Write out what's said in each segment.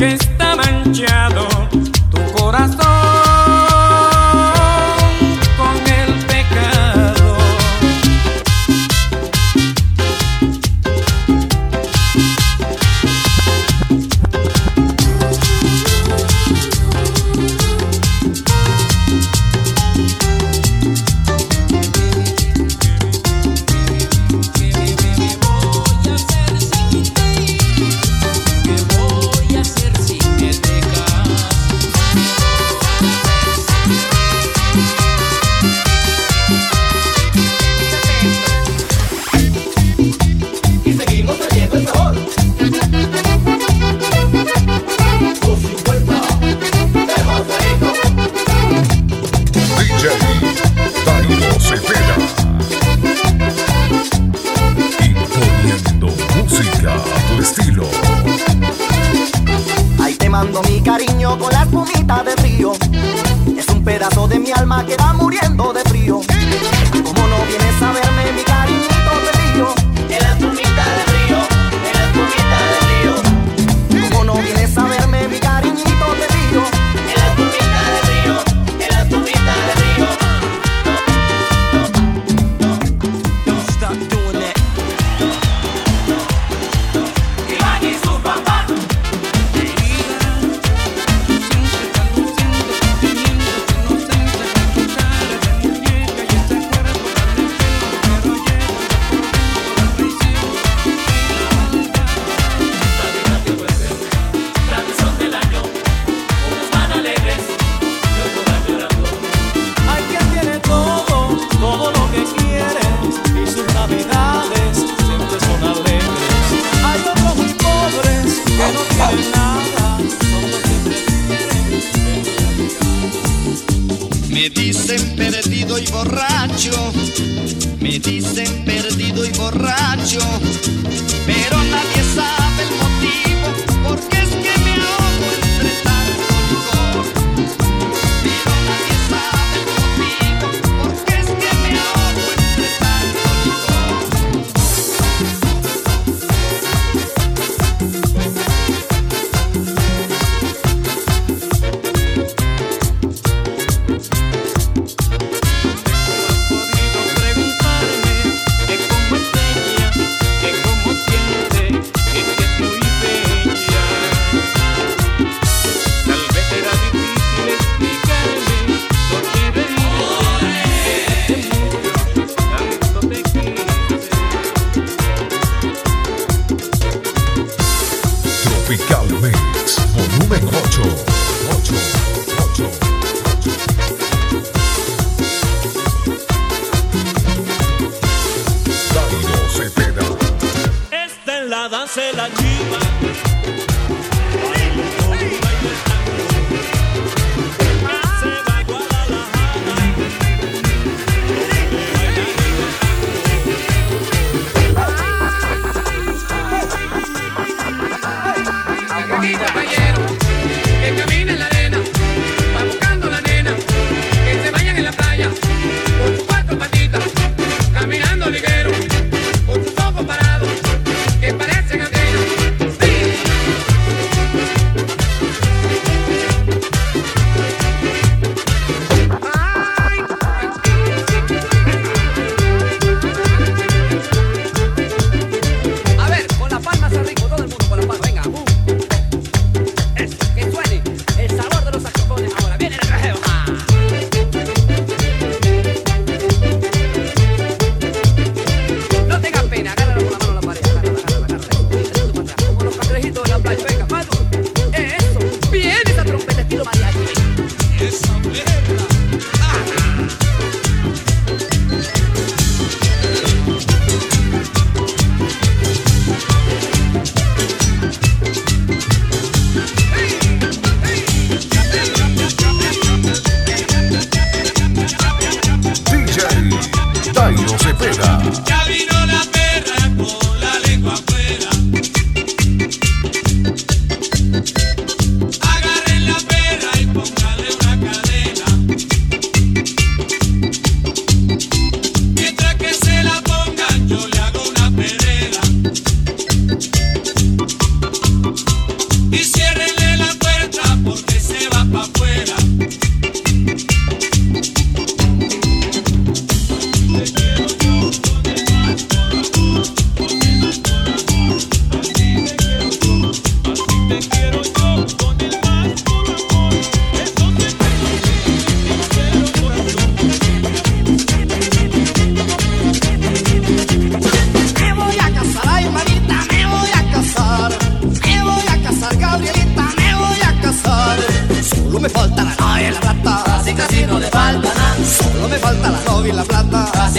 against Baby,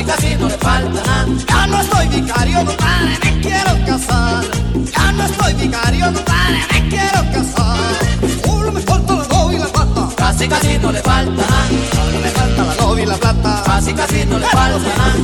casi casi no le falta nada. Ya no estoy vicario, compadre, me quiero casar. Ya no estoy vicario, compadre, me quiero casar. Solo me falta la novia y la plata. Casi casi no le falta nada. Solo me falta la novia y la plata. Casi casi no le falta nada.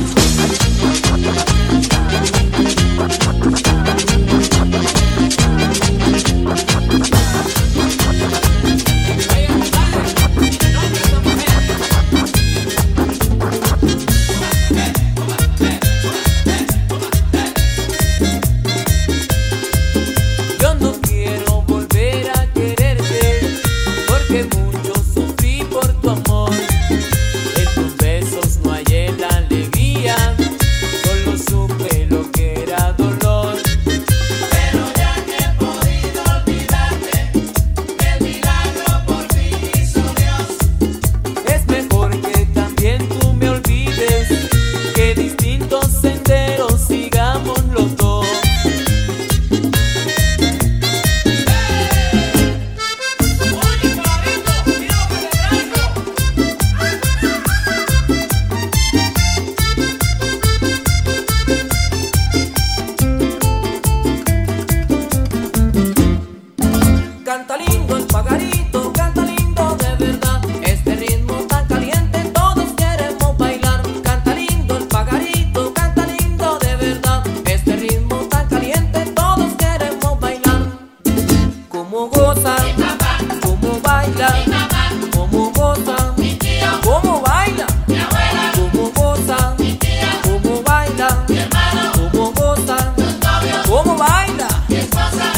Como goza, baila, como goza, como baila, como goza, como baila, como goza, como baila,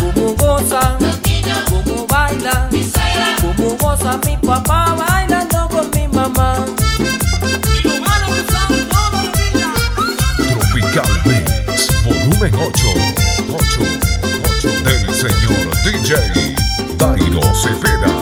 como goza, como baila, como goza. Mi papá bailando con mi mamá. Tropical Mix, volumen 8, 8, 8 del señor DJ Dairo Cepeda.